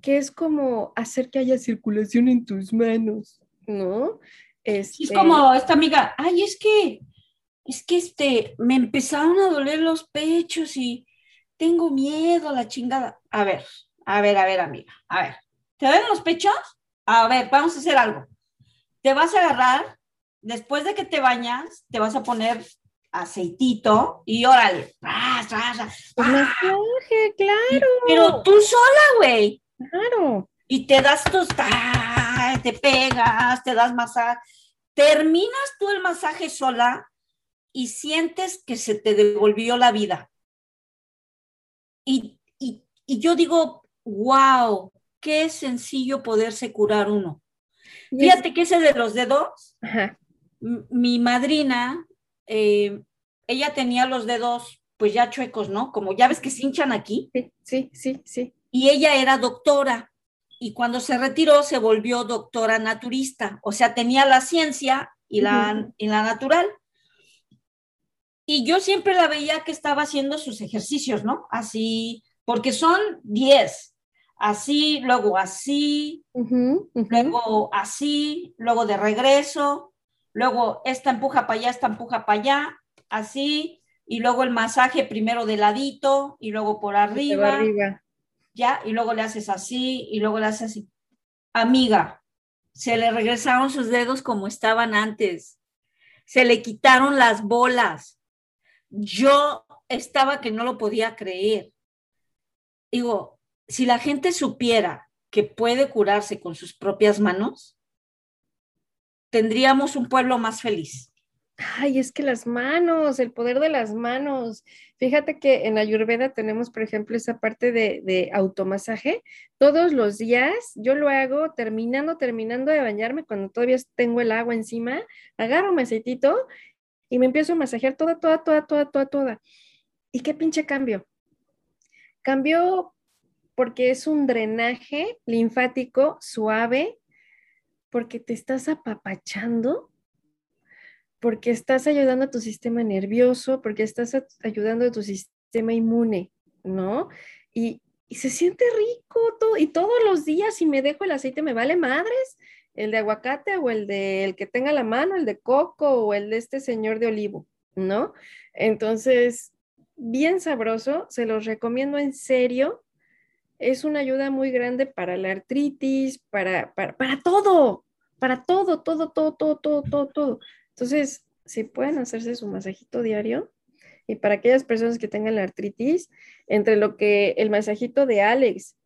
que es como hacer que haya circulación en tus manos, ¿no? Es este como esta amiga, ay, es que es que este, me empezaron a doler los pechos y tengo miedo a la chingada. A ver, a ver, a ver, amiga, a ver, ¿te duelen los pechos? A ver, vamos a hacer algo. Te vas a agarrar, después de que te bañas, te vas a poner aceitito y órale. ¡Ah, claro. pero tú sola, güey. Claro. Y te das tus, te pegas, te das masaje. Terminas tú el masaje sola y sientes que se te devolvió la vida. Y, yo digo, wow, qué sencillo poderse curar uno. Fíjate que ese de los dedos, mi madrina, eh, ella tenía los dedos pues ya chuecos, ¿no? Como ya ves que se hinchan aquí. Sí, sí, sí. Y ella era doctora y cuando se retiró se volvió doctora naturista, o sea, tenía la ciencia y la, y la natural. Y yo siempre la veía que estaba haciendo sus ejercicios, ¿no? Así, porque son 10. Así, luego así, luego así, luego de regreso, luego esta empuja para allá, esta empuja para allá, así, y luego el masaje primero de ladito y luego por arriba, arriba. Ya, y luego le haces así y luego le haces así. Amiga, se le regresaron sus dedos como estaban antes. Se le quitaron las bolas yo estaba que no lo podía creer. Digo, si la gente supiera que puede curarse con sus propias manos, tendríamos un pueblo más feliz. Ay, es que las manos, el poder de las manos. Fíjate que en Ayurveda tenemos, por ejemplo, esa parte de, de, automasaje. Todos los días yo lo hago terminando, terminando de bañarme, cuando todavía tengo el agua encima, agarro un aceitito y me empiezo a masajear toda, toda, toda, toda, toda, toda. ¿Y qué pinche cambio? Cambio porque es un drenaje linfático suave, porque te estás apapachando, porque estás ayudando a tu sistema nervioso, porque estás ayudando a tu sistema inmune, ¿no? Y, y se siente rico todo, y todos los días si me dejo el aceite me vale madres, el de aguacate o el de el que tenga la mano, el de coco o el de este señor de olivo, ¿no? Entonces, bien sabroso, se los recomiendo en serio. Es una ayuda muy grande para la artritis, para, para, para todo, para todo, todo, todo, todo, todo, todo, todo. Entonces, si pueden hacerse su masajito diario, y para aquellas personas que tengan la artritis, entre lo que el masajito de Alex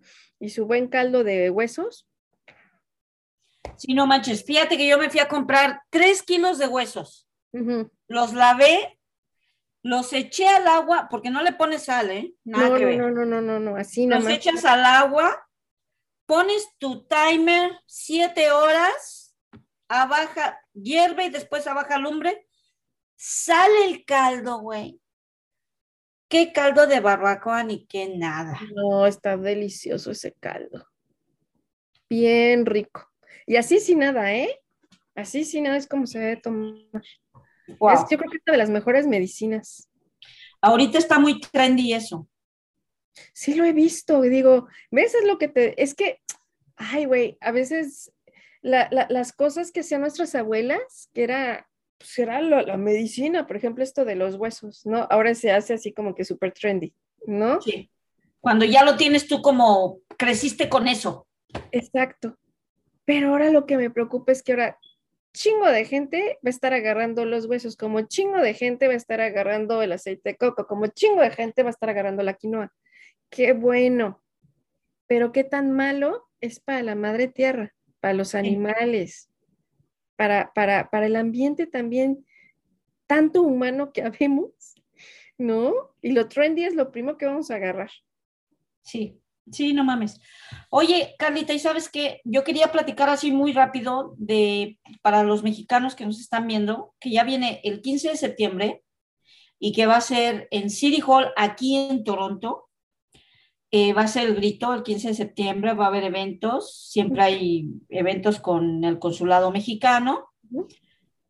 y su buen caldo de huesos, Sí, no manches. Fíjate que yo me fui a comprar tres kilos de huesos. Los lavé, los eché al agua, porque no le pones sal, ¿eh? Nada no, no, no, no, no, no, así Los echas al agua, pones tu timer siete horas, a baja, hierve y después a baja lumbre, sale el caldo, güey. Qué caldo de barbacoa ni qué nada. No, está delicioso ese caldo. Bien rico. Y así sin nada, ¿eh? Así sin nada es como se debe tomar. yo creo que es una de las mejores medicinas. Ahorita está muy trendy eso. Sí, lo he visto. Y digo, ¿ves? Es lo que te. Es que, ay, güey, a veces las cosas que hacían nuestras abuelas, que era, pues era la, medicina, por ejemplo, esto de los huesos, ¿no? Ahora se hace así como que súper trendy, ¿no? Sí. Cuando ya lo tienes tú como creciste con eso. Exacto. Pero ahora lo que me preocupa es que ahora chingo de gente va a estar agarrando los huesos, como chingo de gente va a estar agarrando el aceite de coco, como chingo de gente va a estar agarrando la quinoa. Qué bueno. Pero qué tan malo es para la madre tierra, para los animales, para, para, para el ambiente también, tanto humano que [LAUGHS] habemos, ¿no? Y lo trendy es lo primero que vamos a agarrar. Sí, Sí, no mames. Oye, Carlita, ¿y sabes qué? Yo quería platicar así muy rápido de, para los mexicanos que nos están viendo, que ya viene el 15 de septiembre y que va a ser en City Hall aquí en Toronto. Eh, va a ser el grito el 15 de septiembre, va a haber eventos, siempre hay eventos con el consulado mexicano.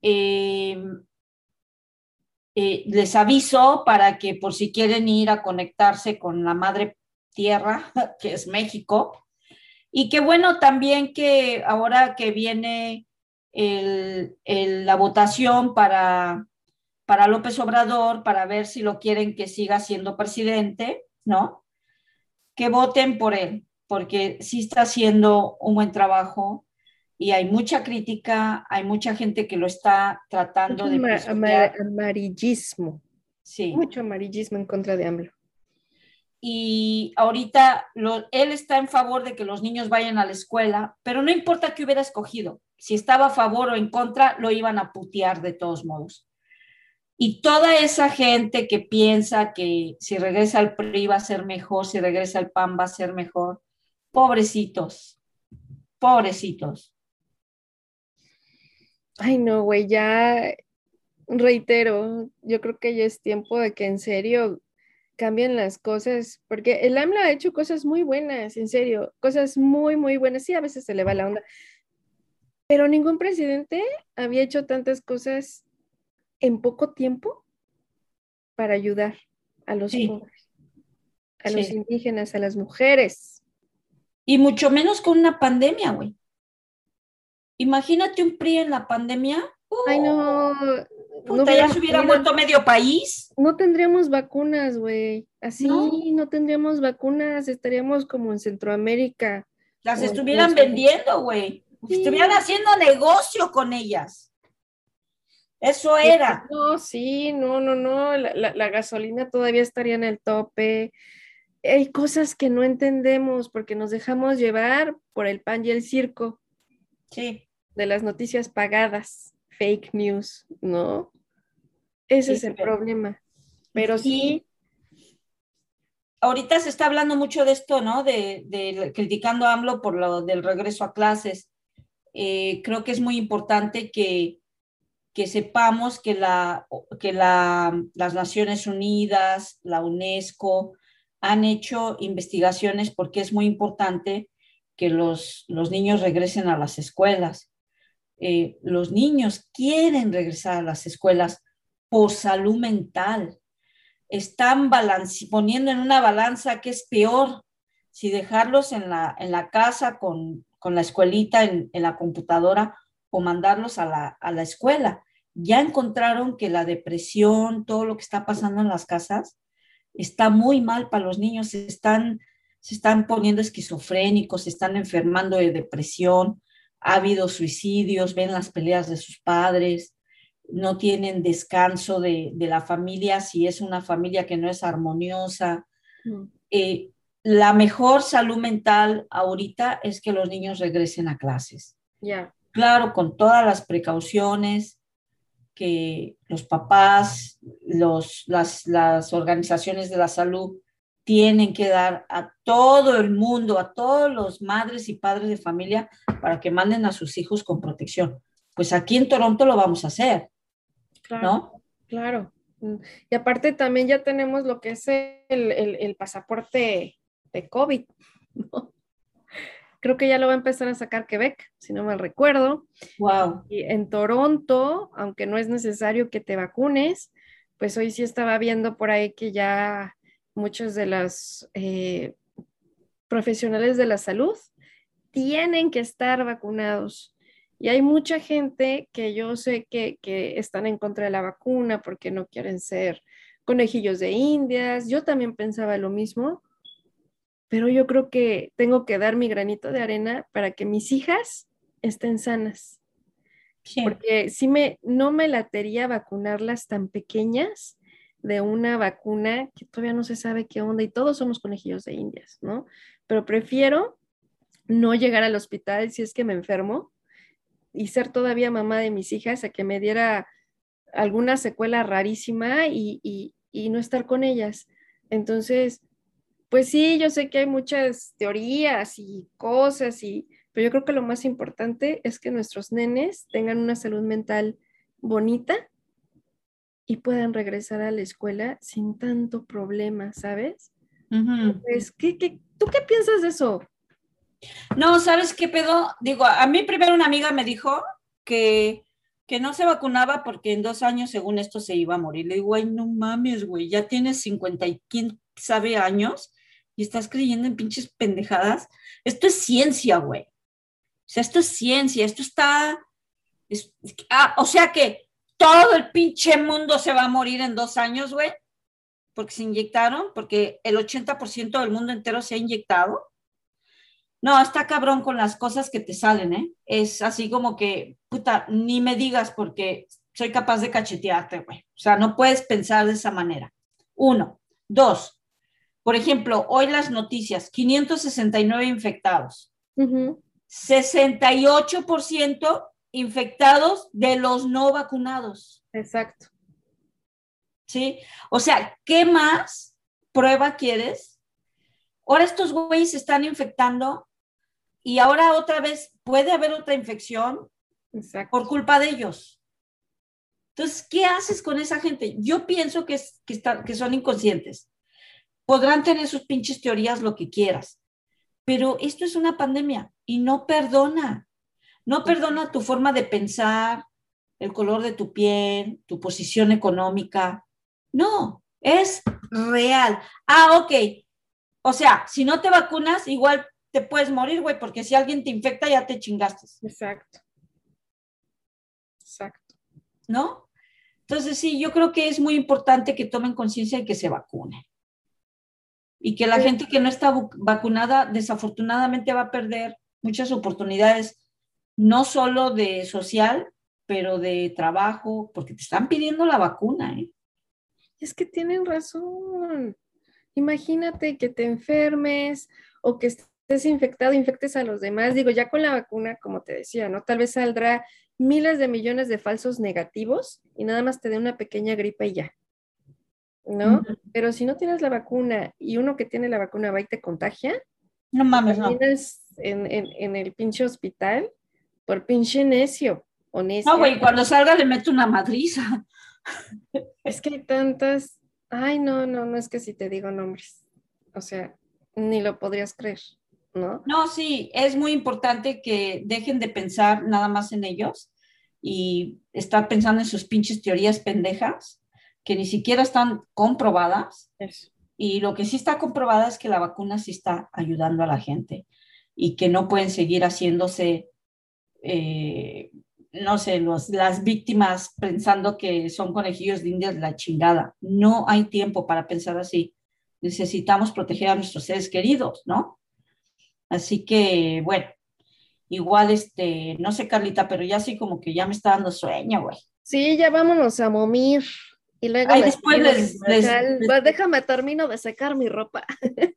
Eh, eh, les aviso para que por si quieren ir a conectarse con la madre tierra, [LAUGHS] que es México. Y qué bueno también que ahora que viene la votación para, para López Obrador, para ver si lo quieren que siga siendo presidente, ¿no? Que voten por él, porque sí está haciendo un buen trabajo y hay mucha crítica, hay mucha gente que lo está tratando de... amarillismo. Sí. Mucho amarillismo en contra de AMLO y ahorita él está en favor de que los niños vayan a la escuela, pero no importa qué hubiera escogido, si estaba a favor o en contra, lo iban a putear de todos modos. Y toda esa gente que piensa que si regresa al PRI va a ser mejor, si regresa al PAN va a ser mejor, pobrecitos, pobrecitos. Ay, no, güey, ya reitero, yo creo que ya es tiempo de que en serio cambien las cosas, porque el AMLO ha hecho cosas muy buenas, en serio, cosas muy, muy buenas. Sí, a veces se le va la onda, pero ningún presidente había hecho tantas cosas en poco tiempo para ayudar a los pobres, a los indígenas, a las mujeres. Y mucho menos con una pandemia, güey. Imagínate un PRI en la pandemia. Ay, no, no ya se hubiera muerto medio país. No tendríamos vacunas, güey. Así ¿No? tendríamos vacunas, estaríamos como en Centroamérica. Las estuvieran vendiendo, güey. Estuvieran haciendo negocio con ellas. Eso era. No, sí, no, no, no. La, la, gasolina todavía estaría en el tope. Hay cosas que no entendemos porque nos dejamos llevar por el pan y el circo. Sí. De las noticias pagadas fake news, ¿no? Ese es el problema. Pero sí. Ahorita se está hablando mucho de esto, ¿no? De, criticando a AMLO por lo del regreso a clases. Eh, creo que es muy importante que, que sepamos que, la, que la, las Naciones Unidas, la UNESCO, han hecho investigaciones porque es muy importante que los, los niños regresen a las escuelas. Eh, los niños quieren regresar a las escuelas por salud mental. Están poniendo en una balanza que es peor si dejarlos en la, casa con, la escuelita en, la computadora o mandarlos a la, escuela. Ya encontraron que la depresión, todo lo que está pasando en las casas, está muy mal para los niños, se están poniendo esquizofrénicos, se están enfermando de depresión, ha habido suicidios, ven las peleas de sus padres, no tienen descanso de, la familia si es una familia que no es armoniosa. Mm. Eh, la mejor salud mental ahorita es que los niños regresen a clases. Ya. Claro, con todas las precauciones que los papás, los, las, las organizaciones de la salud tienen que dar a todo el mundo, a todos los madres y padres de familia para que manden a sus hijos con protección. Pues aquí en Toronto lo vamos a hacer, claro, ¿no? Claro. Y aparte también ya tenemos lo que es el, pasaporte de COVID, Creo que ya lo va a empezar a sacar Quebec, si no mal recuerdo. Wow. Y en Toronto, aunque no es necesario que te vacunes, pues hoy sí estaba viendo por ahí que ya muchos de los eh, profesionales de la salud tienen que estar vacunados. Y hay mucha gente que yo sé que, están en contra de la vacuna porque no quieren ser conejillos de indias. Yo también pensaba lo mismo, pero yo creo que tengo que dar mi granito de arena para que mis hijas estén sanas. Porque si me, no me latería vacunarlas tan pequeñas de una vacuna que todavía no se sabe qué onda y todos somos conejillos de indias, ¿no? Pero prefiero no llegar al hospital si es que me enfermo y ser todavía mamá de mis hijas a que me diera alguna secuela rarísima y, y no estar con ellas. Entonces, pues sí, yo sé que hay muchas teorías y cosas y pero yo creo que lo más importante es que nuestros nenes tengan una salud mental bonita y puedan regresar a la escuela sin tanto problema, ¿sabes? Pues, ¿qué, tú qué piensas de eso? No, ¿sabes qué pedo? Digo, a mí primero una amiga me dijo que, que no se vacunaba porque en dos años, según esto, se iba a morir. Le digo, güey, no mames, güey, ya tienes 50 y quién sabe años y estás creyendo en pinches pendejadas. Esto es ciencia, güey. O sea, esto es ciencia, esto está... Ah, o sea que todo el pinche mundo se va a morir en dos años, güey, porque se inyectaron, porque el 80% del mundo entero se ha inyectado. No, está cabrón con las cosas que te salen, ¿eh? Es así como que, puta, ni me digas porque soy capaz de cachetearte, güey. O sea, no puedes pensar de esa manera. Uno. Dos. Por ejemplo, hoy las noticias, 569 infectados. 68% infectados de los no vacunados. Exacto. ¿Sí? O sea, ¿qué más prueba quieres? Ahora estos güeyes se están infectando y ahora otra vez puede haber otra infección por culpa de ellos. Entonces, ¿qué haces con esa gente? Yo pienso que, que, que son inconscientes. Podrán tener sus pinches teorías, lo que quieras, pero esto es una pandemia y no perdona. No perdona tu forma de pensar, el color de tu piel, tu posición económica. No, es real. Ah, ok. O sea, si no te vacunas, igual te puedes morir, güey, porque si alguien te infecta ya te chingaste. Exacto. Exacto. ¿No? Entonces, sí, yo creo que es muy importante que tomen conciencia y que se vacunen y que la gente que no está vacunada desafortunadamente va a perder muchas oportunidades, no solo de social, pero de trabajo, porque te están pidiendo la vacuna. ¿eh? Es que tienen razón. Imagínate que te enfermes o que estés infectado, infectes a los demás. Digo, ya con la vacuna, como te decía, ¿no? Tal vez saldrá miles de millones de falsos negativos y nada más te dé una pequeña gripa y ya. ¿no? Pero si no tienes la vacuna y uno que tiene la vacuna va y te contagia, no mames, no. En, en, en, el pinche hospital por pinche necio o No, güey, cuando salga le meto una madriza. Es que hay tantas, ay, no, no, no es que si te digo nombres, o sea, ni lo podrías creer, ¿no? No, sí, es muy importante que dejen de pensar nada más en ellos y estar pensando en sus pinches teorías pendejas que ni siquiera están comprobadas. Y lo que sí está comprobada es que la vacuna sí está ayudando a la gente y que no pueden seguir haciéndose, eh, no sé, los, las víctimas pensando que son conejillos de indias la chingada. No hay tiempo para pensar así. Necesitamos proteger a nuestros seres queridos, ¿no? Así que, bueno, igual, este, no sé, Carlita, pero ya sí como que ya me está dando sueño, güey. Sí, ya vámonos a momir. Y luego después les, pues déjame termino de secar mi ropa. [LAUGHS]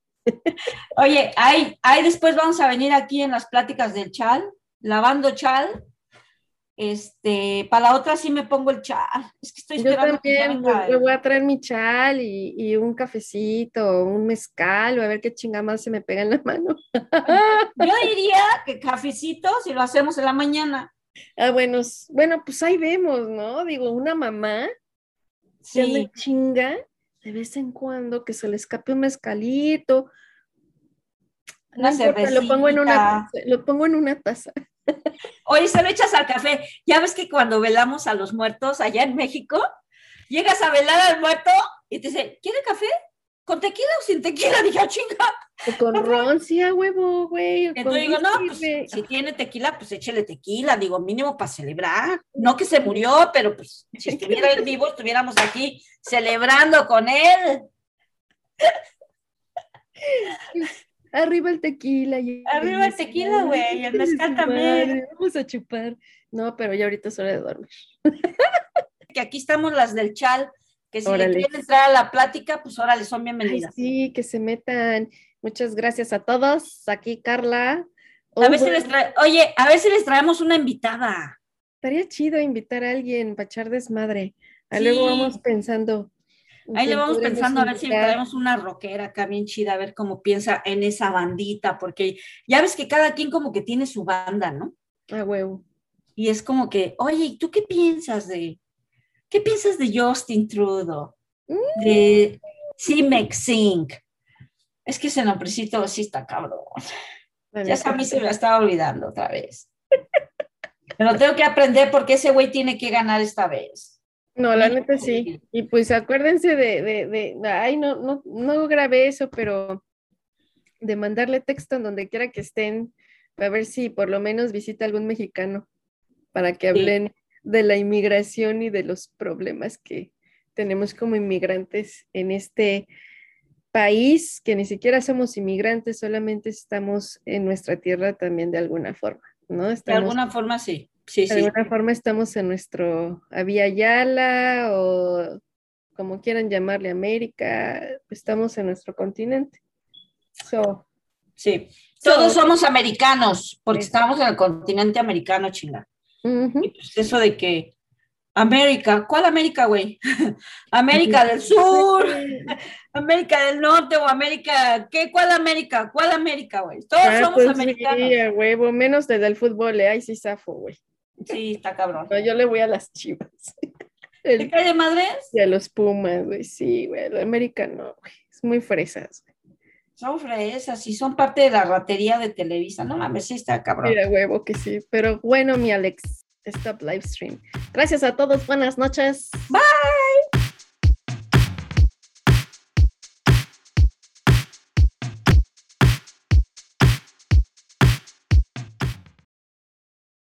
Oye, ahí, ahí después vamos a venir aquí en las pláticas del chal, lavando chal. Este, para la otra sí me pongo el chal. Es que estoy esperando. Yo también me voy a traer mi chal y, y, un cafecito, un mezcal, o a ver qué chingada se me pega en la mano. Yo [LAUGHS] diría que cafecito si lo hacemos en la mañana. Ah, bueno, bueno, pues ahí vemos, ¿no? Digo, una mamá sí. me chinga de vez en cuando que se le escape un mezcalito. Una no lo pongo en una lo pongo en una taza. Oye, se lo echas al café. Ya ves que cuando velamos a los muertos allá en México, llegas a velar al muerto y te dice, ¿quiere café? ¿Con tequila o sin tequila? [LAUGHS] Dije, oh, chinga. con ron, sí, a huevo, güey. Entonces digo, no, pues si tiene tequila, pues échele tequila, digo, mínimo para celebrar. No que se murió, pero pues si estuviera en vivo, estuviéramos aquí celebrando con él. [LAUGHS] arriba el tequila. Y arriba el tequila, güey, el mezcal también. Vamos a chupar. No, pero ya ahorita es hora de dormir. [LAUGHS] que aquí estamos las del chal, que si quieren entrar a la plática, pues órale, son bienvenidas. sí, que se metan. Muchas gracias a todos. Aquí Carla. A ver si les trae, oye, a ver si les traemos una invitada. Estaría chido invitar a alguien para echar desmadre. luego vamos pensando. Ahí le vamos pensando a ver si traemos una rockera acá bien chida, a ver cómo piensa en esa bandita, porque ya ves que cada quien como que tiene su banda, ¿no? Ah, huevo. Y es como que, oye, ¿tú qué piensas de, qué piensas de Justin Trudeau? De Cimex Sync. Es que ese nombrecito sí está cabrón. ya a mí se me estaba olvidando otra vez. Pero tengo que aprender porque ese güey tiene que ganar esta vez. No, la neta sí. Y pues acuérdense de, de, de, ay, no, no, no grabé eso, pero de mandarle texto en donde quiera que estén, para ver si por lo menos visita algún mexicano, para que hablen de la inmigración y de los problemas que tenemos como inmigrantes en este país, que ni siquiera somos inmigrantes, solamente estamos en nuestra tierra también de alguna forma, ¿no? de alguna forma sí de alguna forma estamos en nuestro Avia Yala o como quieran llamarle América, estamos en nuestro continente. sí, todos somos americanos, porque estamos en el continente americano, chinga. Pues eso de que América, ¿cuál América, güey? [LAUGHS] América del Sur, [LAUGHS] América del Norte o América, ¿qué? ¿Cuál América? ¿Cuál América, güey? Todos ah, somos pues americanos. Sí, huevo, menos desde el fútbol, ¿eh? ahí sí zafo, güey. Sí, está cabrón. yo le voy a las chivas. ¿De calle Madres? Y a los Pumas, güey, sí, güey. El América no, güey. Es muy fresas, Son fresas y son parte de la ratería de Televisa. No mames, sí está cabrón. Mira, huevo que sí. Pero bueno, mi Alex, stop live stream. Gracias a todos. Buenas noches. Bye.